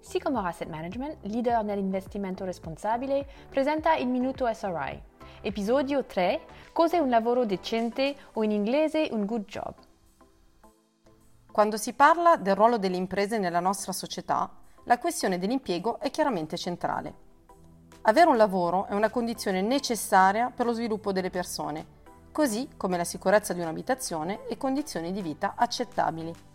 Sycamore Asset Management, leader nell'investimento responsabile, presenta il Minuto SRI. Episodio 3. Cos'è un lavoro decente o in inglese un good job? Quando si parla del ruolo delle imprese nella nostra società, la questione dell'impiego è chiaramente centrale. Avere un lavoro è una condizione necessaria per lo sviluppo delle persone, così come la sicurezza di un'abitazione e condizioni di vita accettabili.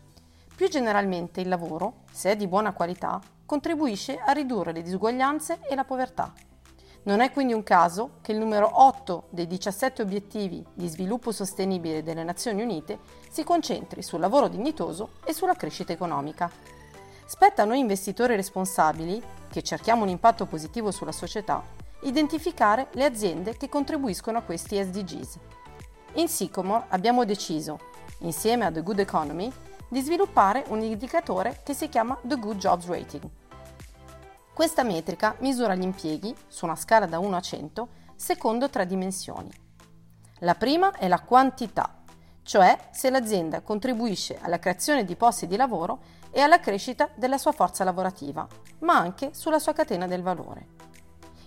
Più generalmente il lavoro, se è di buona qualità, contribuisce a ridurre le disuguaglianze e la povertà. Non è quindi un caso che il numero 8 dei 17 obiettivi di sviluppo sostenibile delle Nazioni Unite si concentri sul lavoro dignitoso e sulla crescita economica. Spetta a noi investitori responsabili, che cerchiamo un impatto positivo sulla società, identificare le aziende che contribuiscono a questi SDGs. In Sycomore abbiamo deciso, insieme a The Good Economy, di sviluppare un indicatore che si chiama The Good Jobs Rating. Questa metrica misura gli impieghi, su una scala da 1 a 100, secondo tre dimensioni. La prima è la quantità, cioè se l'azienda contribuisce alla creazione di posti di lavoro e alla crescita della sua forza lavorativa, ma anche sulla sua catena del valore.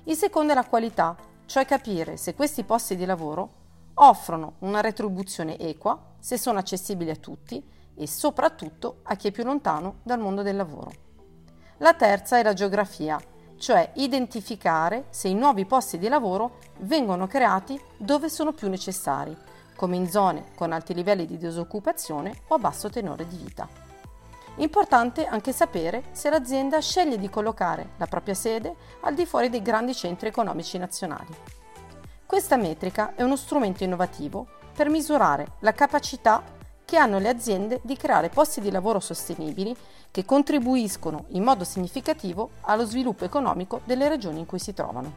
Il secondo è la qualità, cioè capire se questi posti di lavoro offrono una retribuzione equa, se sono accessibili a tutti e soprattutto a chi è più lontano dal mondo del lavoro. La terza è la geografia, cioè identificare se i nuovi posti di lavoro vengono creati dove sono più necessari, come in zone con alti livelli di disoccupazione o a basso tenore di vita. Importante anche sapere se l'azienda sceglie di collocare la propria sede al di fuori dei grandi centri economici nazionali. Questa metrica è uno strumento innovativo per misurare la capacità che hanno le aziende di creare posti di lavoro sostenibili che contribuiscono in modo significativo allo sviluppo economico delle regioni in cui si trovano.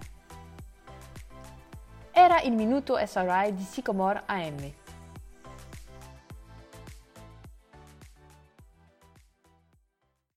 Era il Minuto SRI di Sycamore AM.